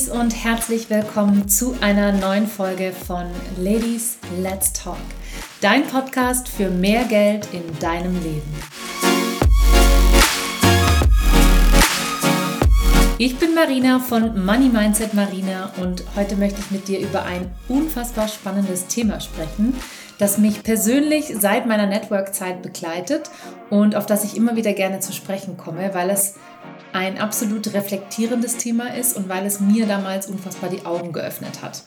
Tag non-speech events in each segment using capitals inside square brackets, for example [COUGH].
Ladies und herzlich willkommen zu einer neuen Folge von Ladies Let's Talk, dein Podcast für mehr Geld in deinem Leben. Ich bin Marina von Money Mindset Marina und heute möchte ich mit dir über ein unfassbar spannendes Thema sprechen, das mich persönlich seit meiner Network-Zeit begleitet und auf das ich immer wieder gerne zu sprechen komme, weil es ein absolut reflektierendes Thema ist und weil es mir damals unfassbar die Augen geöffnet hat.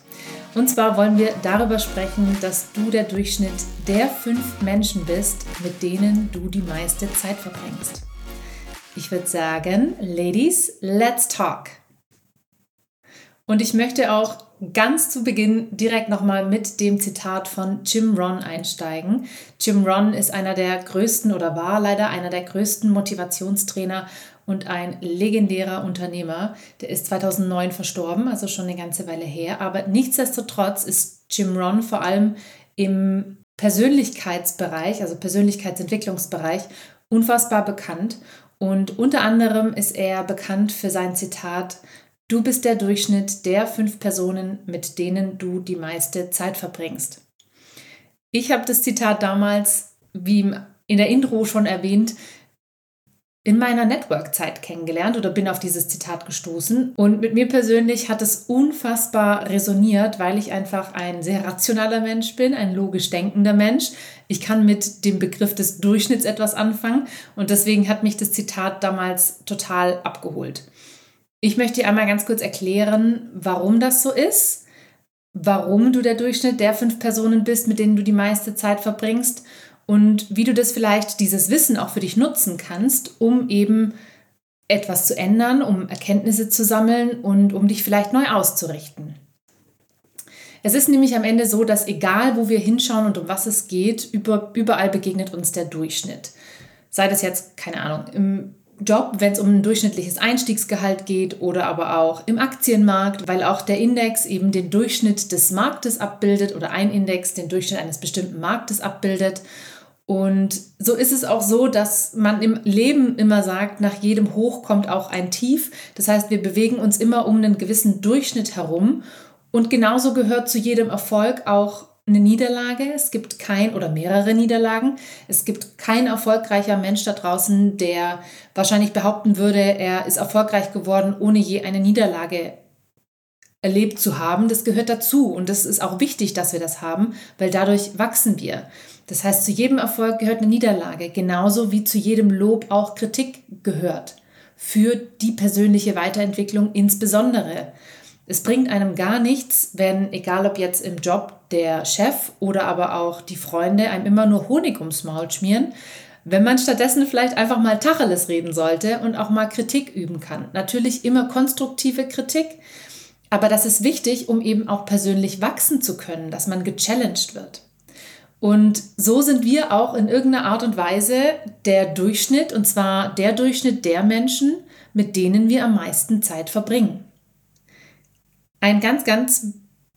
Und zwar wollen wir darüber sprechen, dass du der Durchschnitt der fünf Menschen bist, mit denen du die meiste Zeit verbringst. Ich würde sagen, Ladies, let's talk. Und ich möchte auch ganz zu Beginn direkt nochmal mit dem Zitat von Jim Ron einsteigen. Jim Ron ist einer der größten oder war leider einer der größten Motivationstrainer und ein legendärer Unternehmer. Der ist 2009 verstorben, also schon eine ganze Weile her. Aber nichtsdestotrotz ist Jim Ron vor allem im Persönlichkeitsbereich, also Persönlichkeitsentwicklungsbereich, unfassbar bekannt. Und unter anderem ist er bekannt für sein Zitat, Du bist der Durchschnitt der fünf Personen, mit denen du die meiste Zeit verbringst. Ich habe das Zitat damals, wie in der Intro schon erwähnt, in meiner Network-Zeit kennengelernt oder bin auf dieses Zitat gestoßen. Und mit mir persönlich hat es unfassbar resoniert, weil ich einfach ein sehr rationaler Mensch bin, ein logisch denkender Mensch. Ich kann mit dem Begriff des Durchschnitts etwas anfangen und deswegen hat mich das Zitat damals total abgeholt. Ich möchte dir einmal ganz kurz erklären, warum das so ist, warum du der Durchschnitt der fünf Personen bist, mit denen du die meiste Zeit verbringst und wie du das vielleicht, dieses Wissen auch für dich nutzen kannst, um eben etwas zu ändern, um Erkenntnisse zu sammeln und um dich vielleicht neu auszurichten. Es ist nämlich am Ende so, dass egal wo wir hinschauen und um was es geht, überall begegnet uns der Durchschnitt. Sei das jetzt, keine Ahnung, im Job, wenn es um ein durchschnittliches Einstiegsgehalt geht oder aber auch im Aktienmarkt, weil auch der Index eben den Durchschnitt des Marktes abbildet oder ein Index den Durchschnitt eines bestimmten Marktes abbildet. Und so ist es auch so, dass man im Leben immer sagt, nach jedem Hoch kommt auch ein Tief. Das heißt, wir bewegen uns immer um einen gewissen Durchschnitt herum. Und genauso gehört zu jedem Erfolg auch eine Niederlage. Es gibt kein oder mehrere Niederlagen. Es gibt kein erfolgreicher Mensch da draußen, der wahrscheinlich behaupten würde, er ist erfolgreich geworden, ohne je eine Niederlage erlebt zu haben. Das gehört dazu und das ist auch wichtig, dass wir das haben, weil dadurch wachsen wir. Das heißt, zu jedem Erfolg gehört eine Niederlage, genauso wie zu jedem Lob auch Kritik gehört. Für die persönliche Weiterentwicklung insbesondere. Es bringt einem gar nichts, wenn, egal ob jetzt im Job der Chef oder aber auch die Freunde, einem immer nur Honig ums Maul schmieren, wenn man stattdessen vielleicht einfach mal Tacheles reden sollte und auch mal Kritik üben kann. Natürlich immer konstruktive Kritik, aber das ist wichtig, um eben auch persönlich wachsen zu können, dass man gechallenged wird. Und so sind wir auch in irgendeiner Art und Weise der Durchschnitt, und zwar der Durchschnitt der Menschen, mit denen wir am meisten Zeit verbringen ein ganz, ganz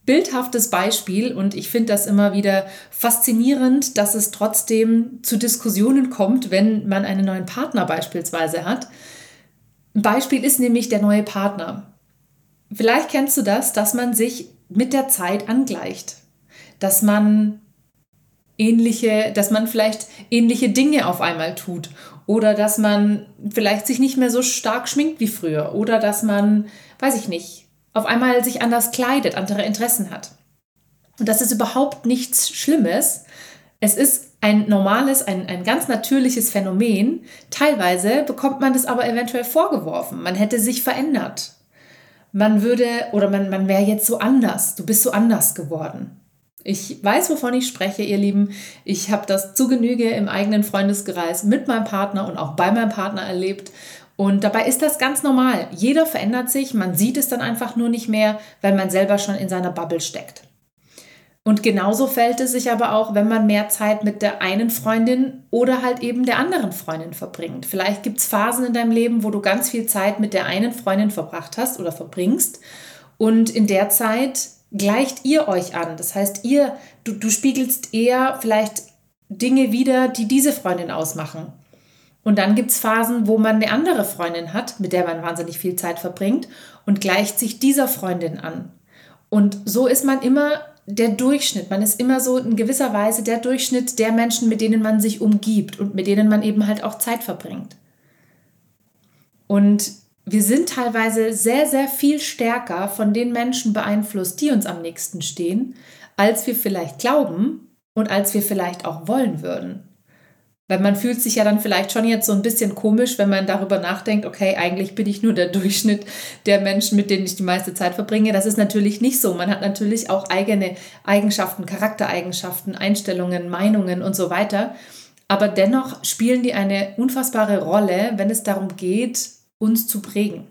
bildhaftes Beispiel und ich finde das immer wieder faszinierend, dass es trotzdem zu Diskussionen kommt, wenn man einen neuen Partner beispielsweise hat. Ein Beispiel ist nämlich der neue Partner. Vielleicht kennst du das, dass man sich mit der Zeit angleicht, dass man ähnliche, dass man vielleicht ähnliche Dinge auf einmal tut oder dass man vielleicht sich nicht mehr so stark schminkt wie früher oder dass man, weiß ich nicht, auf einmal sich anders kleidet, andere Interessen hat. Und das ist überhaupt nichts Schlimmes. Es ist ein normales, ein, ein ganz natürliches Phänomen. Teilweise bekommt man das aber eventuell vorgeworfen. Man hätte sich verändert. Man würde oder man, man wäre jetzt so anders. Du bist so anders geworden. Ich weiß, wovon ich spreche, ihr Lieben. Ich habe das zu Genüge im eigenen Freundeskreis mit meinem Partner und auch bei meinem Partner erlebt. Und dabei ist das ganz normal. Jeder verändert sich, man sieht es dann einfach nur nicht mehr, weil man selber schon in seiner Bubble steckt. Und genauso fällt es sich aber auch, wenn man mehr Zeit mit der einen Freundin oder halt eben der anderen Freundin verbringt. Vielleicht gibt es Phasen in deinem Leben, wo du ganz viel Zeit mit der einen Freundin verbracht hast oder verbringst. Und in der Zeit gleicht ihr euch an. Das heißt, ihr, du, du spiegelst eher vielleicht Dinge wieder, die diese Freundin ausmachen. Und dann gibt es Phasen, wo man eine andere Freundin hat, mit der man wahnsinnig viel Zeit verbringt und gleicht sich dieser Freundin an. Und so ist man immer der Durchschnitt. Man ist immer so in gewisser Weise der Durchschnitt der Menschen, mit denen man sich umgibt und mit denen man eben halt auch Zeit verbringt. Und wir sind teilweise sehr, sehr viel stärker von den Menschen beeinflusst, die uns am nächsten stehen, als wir vielleicht glauben und als wir vielleicht auch wollen würden. Weil man fühlt sich ja dann vielleicht schon jetzt so ein bisschen komisch, wenn man darüber nachdenkt, okay, eigentlich bin ich nur der [LAUGHS] Durchschnitt der Menschen, mit denen ich die meiste Zeit verbringe. Das ist natürlich nicht so. Man hat natürlich auch eigene Eigenschaften, Charaktereigenschaften, Einstellungen, Meinungen und so weiter. Aber dennoch spielen die eine unfassbare Rolle, wenn es darum geht, uns zu prägen.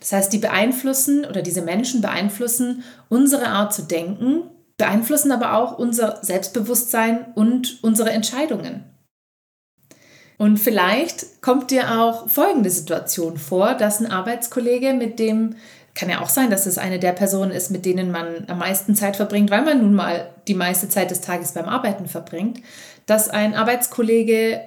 Das heißt, die beeinflussen oder diese Menschen beeinflussen unsere Art zu denken, beeinflussen aber auch unser Selbstbewusstsein und unsere Entscheidungen. Und vielleicht kommt dir auch folgende Situation vor, dass ein Arbeitskollege, mit dem kann ja auch sein, dass es eine der Personen ist, mit denen man am meisten Zeit verbringt, weil man nun mal die meiste Zeit des Tages beim Arbeiten verbringt, dass ein Arbeitskollege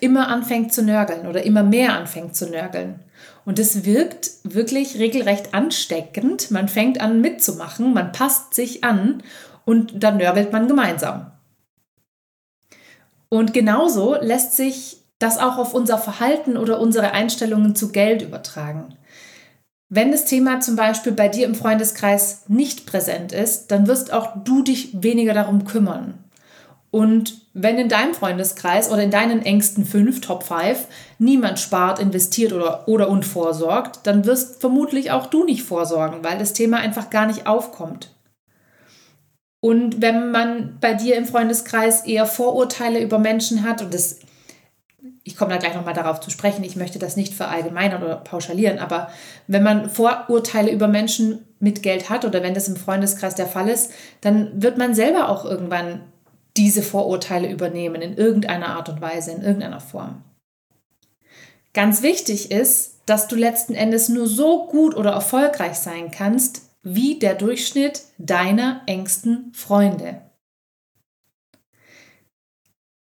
immer anfängt zu nörgeln oder immer mehr anfängt zu nörgeln. Und es wirkt wirklich regelrecht ansteckend. Man fängt an mitzumachen, man passt sich an und dann nörgelt man gemeinsam. Und genauso lässt sich das auch auf unser Verhalten oder unsere Einstellungen zu Geld übertragen. Wenn das Thema zum Beispiel bei dir im Freundeskreis nicht präsent ist, dann wirst auch du dich weniger darum kümmern. Und wenn in deinem Freundeskreis oder in deinen engsten fünf, Top 5, niemand spart, investiert oder, oder und vorsorgt, dann wirst vermutlich auch du nicht vorsorgen, weil das Thema einfach gar nicht aufkommt. Und wenn man bei dir im Freundeskreis eher Vorurteile über Menschen hat, und das, ich komme da gleich nochmal darauf zu sprechen, ich möchte das nicht verallgemeinern oder pauschalieren, aber wenn man Vorurteile über Menschen mit Geld hat oder wenn das im Freundeskreis der Fall ist, dann wird man selber auch irgendwann diese Vorurteile übernehmen in irgendeiner Art und Weise, in irgendeiner Form. Ganz wichtig ist, dass du letzten Endes nur so gut oder erfolgreich sein kannst, wie der Durchschnitt deiner engsten Freunde.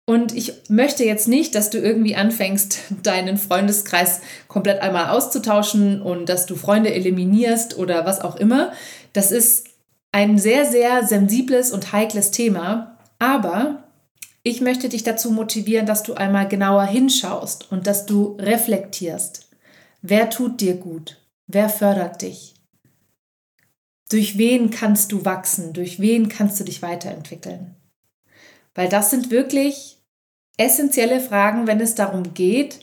Und ich möchte jetzt nicht, dass du irgendwie anfängst, [LAUGHS] deinen Freundeskreis komplett einmal auszutauschen und dass du Freunde eliminierst oder was auch immer. Das ist ein sehr, sehr sensibles und heikles Thema. Aber ich möchte dich dazu motivieren, dass du einmal genauer hinschaust und dass du reflektierst. Wer tut dir gut? Wer fördert dich? Durch wen kannst du wachsen? Durch wen kannst du dich weiterentwickeln? Weil das sind wirklich essentielle Fragen, wenn es darum geht,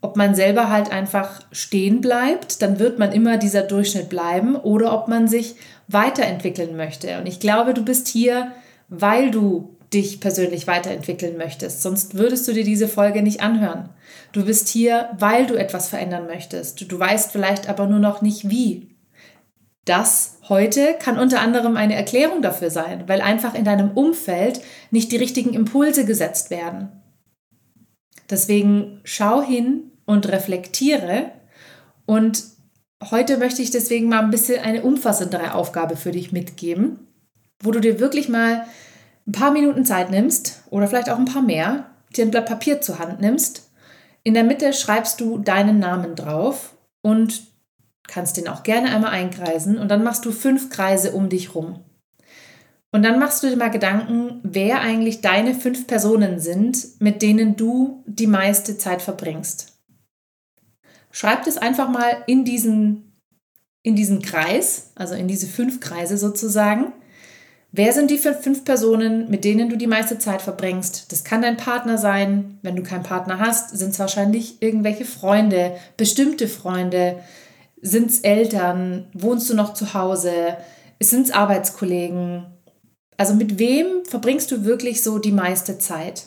ob man selber halt einfach stehen bleibt, dann wird man immer dieser Durchschnitt bleiben, oder ob man sich weiterentwickeln möchte. Und ich glaube, du bist hier, weil du dich persönlich weiterentwickeln möchtest. Sonst würdest du dir diese Folge nicht anhören. Du bist hier, weil du etwas verändern möchtest. Du weißt vielleicht aber nur noch nicht wie. Das heute kann unter anderem eine Erklärung dafür sein, weil einfach in deinem Umfeld nicht die richtigen Impulse gesetzt werden. Deswegen schau hin und reflektiere und heute möchte ich deswegen mal ein bisschen eine umfassendere Aufgabe für dich mitgeben, wo du dir wirklich mal ein paar Minuten Zeit nimmst oder vielleicht auch ein paar mehr, dir ein Blatt Papier zur Hand nimmst. In der Mitte schreibst du deinen Namen drauf und kannst den auch gerne einmal einkreisen und dann machst du fünf Kreise um dich rum. Und dann machst du dir mal Gedanken, wer eigentlich deine fünf Personen sind, mit denen du die meiste Zeit verbringst. Schreib das einfach mal in diesen, in diesen Kreis, also in diese fünf Kreise sozusagen. Wer sind die fünf Personen, mit denen du die meiste Zeit verbringst? Das kann dein Partner sein. Wenn du keinen Partner hast, sind es wahrscheinlich irgendwelche Freunde, bestimmte Freunde, sind es Eltern? Wohnst du noch zu Hause? Sind es Arbeitskollegen? Also mit wem verbringst du wirklich so die meiste Zeit?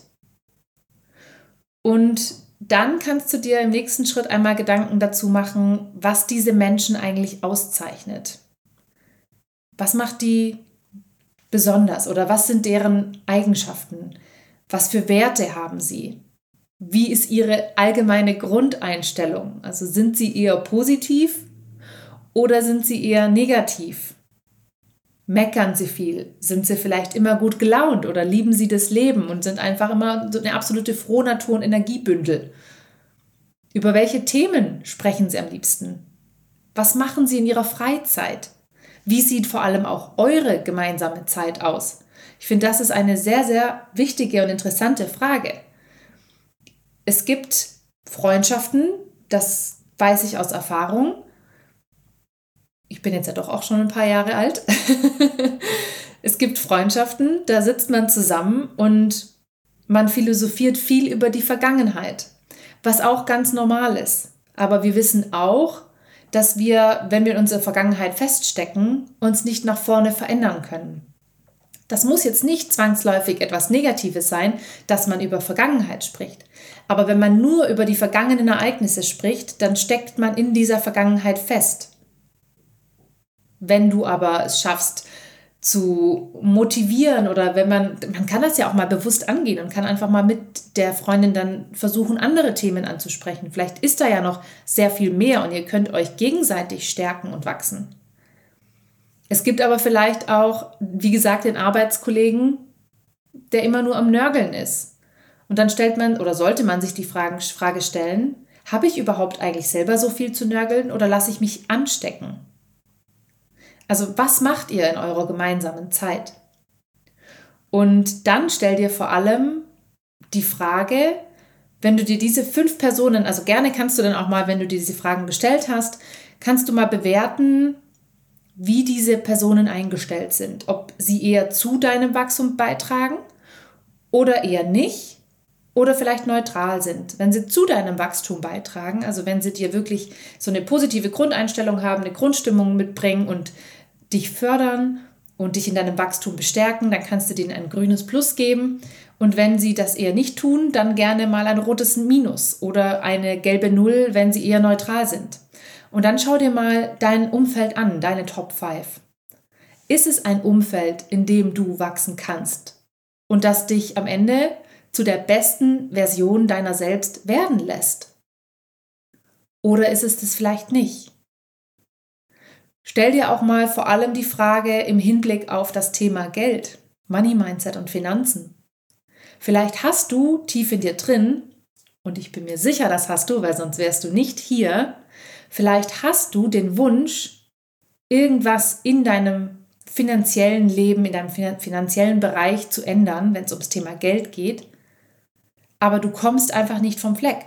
Und dann kannst du dir im nächsten Schritt einmal Gedanken dazu machen, was diese Menschen eigentlich auszeichnet. Was macht die besonders oder was sind deren Eigenschaften? Was für Werte haben sie? Wie ist ihre allgemeine Grundeinstellung? Also sind sie eher positiv oder sind sie eher negativ? Meckern sie viel? Sind sie vielleicht immer gut gelaunt oder lieben sie das Leben und sind einfach immer so eine absolute Frohnatur und Energiebündel? Über welche Themen sprechen Sie am liebsten? Was machen Sie in Ihrer Freizeit? Wie sieht vor allem auch eure gemeinsame Zeit aus? Ich finde, das ist eine sehr, sehr wichtige und interessante Frage. Es gibt Freundschaften, das weiß ich aus Erfahrung. Bin jetzt ja doch auch schon ein paar Jahre alt. [LAUGHS] es gibt Freundschaften, da sitzt man zusammen und man philosophiert viel über die Vergangenheit, was auch ganz normal ist. Aber wir wissen auch, dass wir, wenn wir in unserer Vergangenheit feststecken, uns nicht nach vorne verändern können. Das muss jetzt nicht zwangsläufig etwas Negatives sein, dass man über Vergangenheit spricht. Aber wenn man nur über die vergangenen Ereignisse spricht, dann steckt man in dieser Vergangenheit fest. Wenn du aber es schaffst, zu motivieren oder wenn man, man kann das ja auch mal bewusst angehen und kann einfach mal mit der Freundin dann versuchen, andere Themen anzusprechen. Vielleicht ist da ja noch sehr viel mehr und ihr könnt euch gegenseitig stärken und wachsen. Es gibt aber vielleicht auch, wie gesagt, den Arbeitskollegen, der immer nur am Nörgeln ist. Und dann stellt man oder sollte man sich die Frage stellen, habe ich überhaupt eigentlich selber so viel zu nörgeln oder lasse ich mich anstecken? Also was macht ihr in eurer gemeinsamen Zeit? Und dann stell dir vor allem die Frage, wenn du dir diese fünf Personen, also gerne kannst du dann auch mal, wenn du dir diese Fragen gestellt hast, kannst du mal bewerten, wie diese Personen eingestellt sind. Ob sie eher zu deinem Wachstum beitragen oder eher nicht oder vielleicht neutral sind. Wenn sie zu deinem Wachstum beitragen, also wenn sie dir wirklich so eine positive Grundeinstellung haben, eine Grundstimmung mitbringen und dich fördern und dich in deinem Wachstum bestärken, dann kannst du denen ein grünes Plus geben. Und wenn sie das eher nicht tun, dann gerne mal ein rotes Minus oder eine gelbe Null, wenn sie eher neutral sind. Und dann schau dir mal dein Umfeld an, deine Top 5. Ist es ein Umfeld, in dem du wachsen kannst und das dich am Ende zu der besten Version deiner selbst werden lässt? Oder ist es das vielleicht nicht? Stell dir auch mal vor allem die Frage im Hinblick auf das Thema Geld, Money Mindset und Finanzen. Vielleicht hast du tief in dir drin, und ich bin mir sicher, das hast du, weil sonst wärst du nicht hier, Vielleicht hast du den Wunsch, irgendwas in deinem finanziellen Leben, in deinem finanziellen Bereich zu ändern, wenn es ums Thema Geld geht, aber du kommst einfach nicht vom Fleck.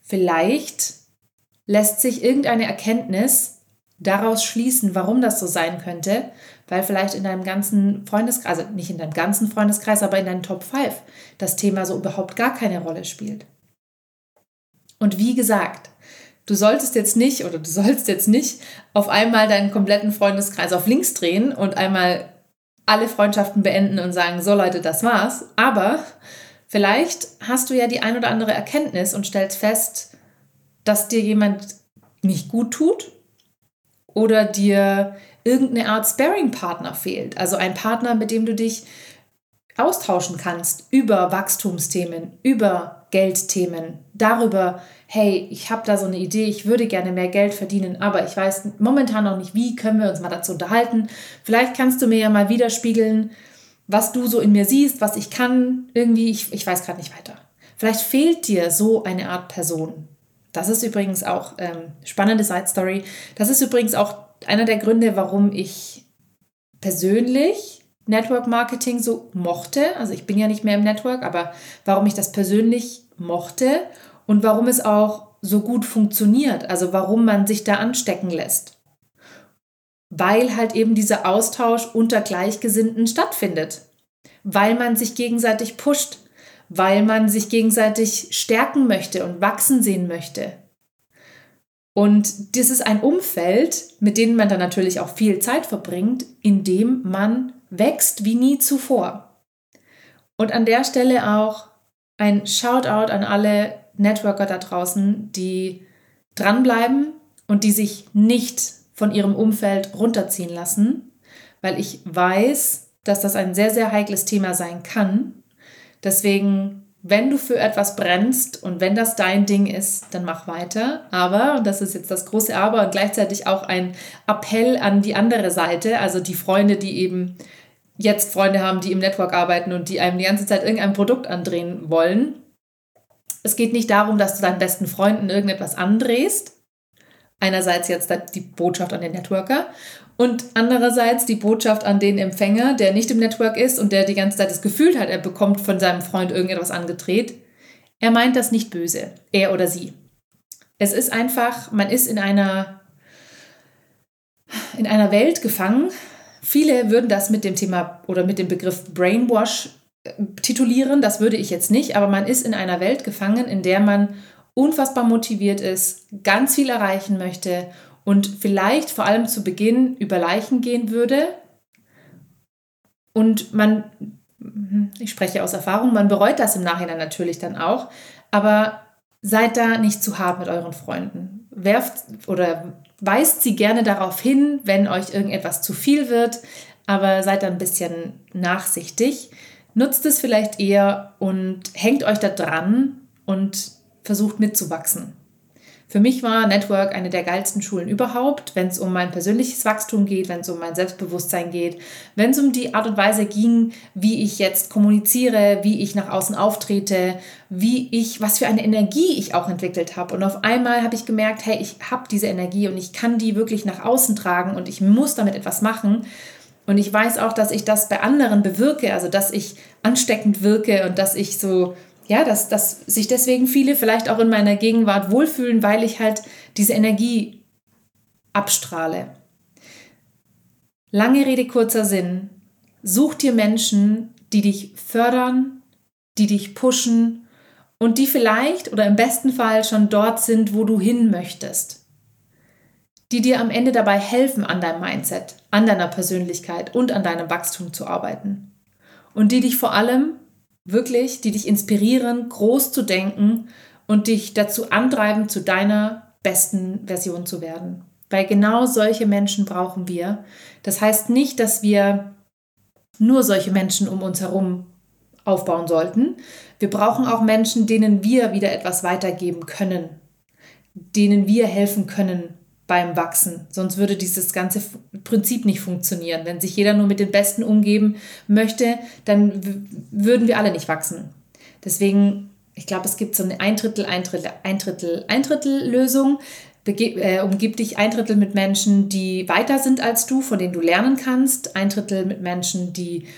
Vielleicht lässt sich irgendeine Erkenntnis daraus schließen, warum das so sein könnte, weil vielleicht in deinem ganzen Freundeskreis, also nicht in deinem ganzen Freundeskreis, aber in deinen Top 5 das Thema so überhaupt gar keine Rolle spielt. Und wie gesagt, du solltest jetzt nicht oder du sollst jetzt nicht auf einmal deinen kompletten Freundeskreis auf links drehen und einmal alle Freundschaften beenden und sagen, so Leute, das war's. Aber vielleicht hast du ja die ein oder andere Erkenntnis und stellst fest, dass dir jemand nicht gut tut oder dir irgendeine Art Sparing-Partner fehlt. Also ein Partner, mit dem du dich austauschen kannst über Wachstumsthemen, über Geldthemen, darüber, hey, ich habe da so eine Idee, ich würde gerne mehr Geld verdienen, aber ich weiß momentan noch nicht, wie können wir uns mal dazu unterhalten. Vielleicht kannst du mir ja mal widerspiegeln, was du so in mir siehst, was ich kann, irgendwie, ich, ich weiß gerade nicht weiter. Vielleicht fehlt dir so eine Art Person. Das ist übrigens auch ähm, spannende Side Story. Das ist übrigens auch einer der Gründe, warum ich persönlich Network Marketing so mochte. Also ich bin ja nicht mehr im Network, aber warum ich das persönlich mochte und warum es auch so gut funktioniert. Also warum man sich da anstecken lässt. Weil halt eben dieser Austausch unter Gleichgesinnten stattfindet. Weil man sich gegenseitig pusht. Weil man sich gegenseitig stärken möchte und wachsen sehen möchte. Und das ist ein Umfeld, mit dem man dann natürlich auch viel Zeit verbringt, in dem man wächst wie nie zuvor. Und an der Stelle auch ein Shoutout an alle Networker da draußen, die dranbleiben und die sich nicht von ihrem Umfeld runterziehen lassen, weil ich weiß, dass das ein sehr, sehr heikles Thema sein kann. Deswegen, wenn du für etwas brennst und wenn das dein Ding ist, dann mach weiter. Aber, und das ist jetzt das große Aber und gleichzeitig auch ein Appell an die andere Seite, also die Freunde, die eben jetzt Freunde haben, die im Network arbeiten und die einem die ganze Zeit irgendein Produkt andrehen wollen. Es geht nicht darum, dass du deinen besten Freunden irgendetwas andrehst. Einerseits jetzt die Botschaft an den Networker und andererseits die Botschaft an den Empfänger, der nicht im Network ist und der die ganze Zeit das Gefühl hat, er bekommt von seinem Freund irgendetwas angedreht. Er meint das nicht böse, er oder sie. Es ist einfach, man ist in einer, in einer Welt gefangen. Viele würden das mit dem Thema oder mit dem Begriff Brainwash äh, titulieren, das würde ich jetzt nicht, aber man ist in einer Welt gefangen, in der man unfassbar motiviert ist, ganz viel erreichen möchte und vielleicht vor allem zu Beginn über Leichen gehen würde. Und man, ich spreche aus Erfahrung, man bereut das im Nachhinein natürlich dann auch, aber seid da nicht zu hart mit euren Freunden. Werft oder weist sie gerne darauf hin, wenn euch irgendetwas zu viel wird, aber seid da ein bisschen nachsichtig. Nutzt es vielleicht eher und hängt euch da dran und versucht mitzuwachsen. Für mich war Network eine der geilsten Schulen überhaupt, wenn es um mein persönliches Wachstum geht, wenn es um mein Selbstbewusstsein geht, wenn es um die Art und Weise ging, wie ich jetzt kommuniziere, wie ich nach außen auftrete, wie ich, was für eine Energie ich auch entwickelt habe. Und auf einmal habe ich gemerkt, hey, ich habe diese Energie und ich kann die wirklich nach außen tragen und ich muss damit etwas machen. Und ich weiß auch, dass ich das bei anderen bewirke, also dass ich ansteckend wirke und dass ich so ja, dass, dass sich deswegen viele vielleicht auch in meiner Gegenwart wohlfühlen, weil ich halt diese Energie abstrahle. Lange Rede, kurzer Sinn. Such dir Menschen, die dich fördern, die dich pushen und die vielleicht oder im besten Fall schon dort sind, wo du hin möchtest. Die dir am Ende dabei helfen, an deinem Mindset, an deiner Persönlichkeit und an deinem Wachstum zu arbeiten. Und die dich vor allem wirklich, die dich inspirieren, groß zu denken und dich dazu antreiben, zu deiner besten Version zu werden. Weil genau solche Menschen brauchen wir. Das heißt nicht, dass wir nur solche Menschen um uns herum aufbauen sollten. Wir brauchen auch Menschen, denen wir wieder etwas weitergeben können, denen wir helfen können, beim Wachsen. Sonst würde dieses ganze Prinzip nicht funktionieren. Wenn sich jeder nur mit den Besten umgeben möchte, dann würden wir alle nicht wachsen. Deswegen, ich glaube, es gibt so eine ein Drittel, ein Drittel, ein Drittel, ein Drittel Lösung. Bege äh, umgib dich ein Drittel mit Menschen, die weiter sind als du, von denen du lernen kannst. Ein Drittel mit Menschen, die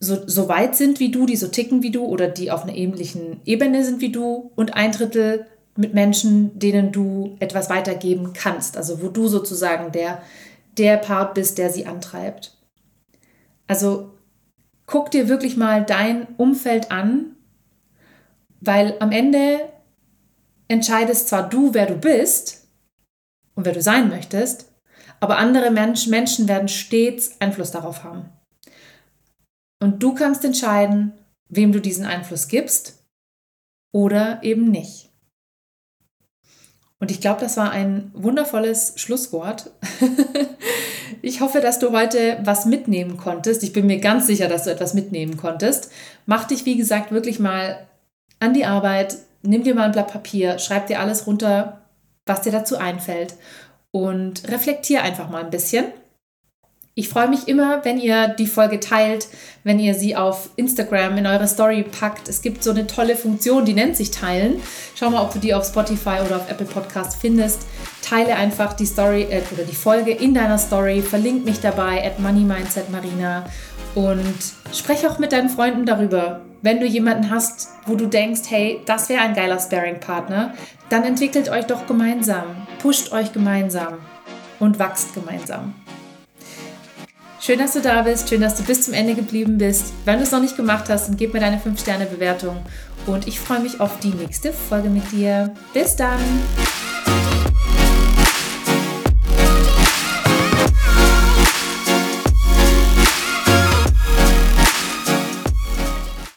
so, so weit sind wie du, die so ticken wie du oder die auf einer ähnlichen Ebene sind wie du. Und ein Drittel mit Menschen, denen du etwas weitergeben kannst, also wo du sozusagen der, der Part bist, der sie antreibt. Also guck dir wirklich mal dein Umfeld an, weil am Ende entscheidest zwar du, wer du bist und wer du sein möchtest, aber andere Mensch, Menschen werden stets Einfluss darauf haben. Und du kannst entscheiden, wem du diesen Einfluss gibst oder eben nicht. Und ich glaube, das war ein wundervolles Schlusswort. [LAUGHS] ich hoffe, dass du heute was mitnehmen konntest. Ich bin mir ganz sicher, dass du etwas mitnehmen konntest. Mach dich, wie gesagt, wirklich mal an die Arbeit. Nimm dir mal ein Blatt Papier, schreib dir alles runter, was dir dazu einfällt und reflektier einfach mal ein bisschen. Ich freue mich immer, wenn ihr die Folge teilt, wenn ihr sie auf Instagram in eure Story packt. Es gibt so eine tolle Funktion, die nennt sich Teilen. Schau mal, ob du die auf Spotify oder auf Apple Podcast findest. Teile einfach die Story äh, oder die Folge in deiner Story. Verlink mich dabei at Money Mindset Marina und spreche auch mit deinen Freunden darüber. Wenn du jemanden hast, wo du denkst, hey, das wäre ein geiler Sparing-Partner, dann entwickelt euch doch gemeinsam, pusht euch gemeinsam und wachst gemeinsam. Schön, dass du da bist. Schön, dass du bis zum Ende geblieben bist. Wenn du es noch nicht gemacht hast, dann gib mir deine 5-Sterne-Bewertung. Und ich freue mich auf die nächste Folge mit dir. Bis dann!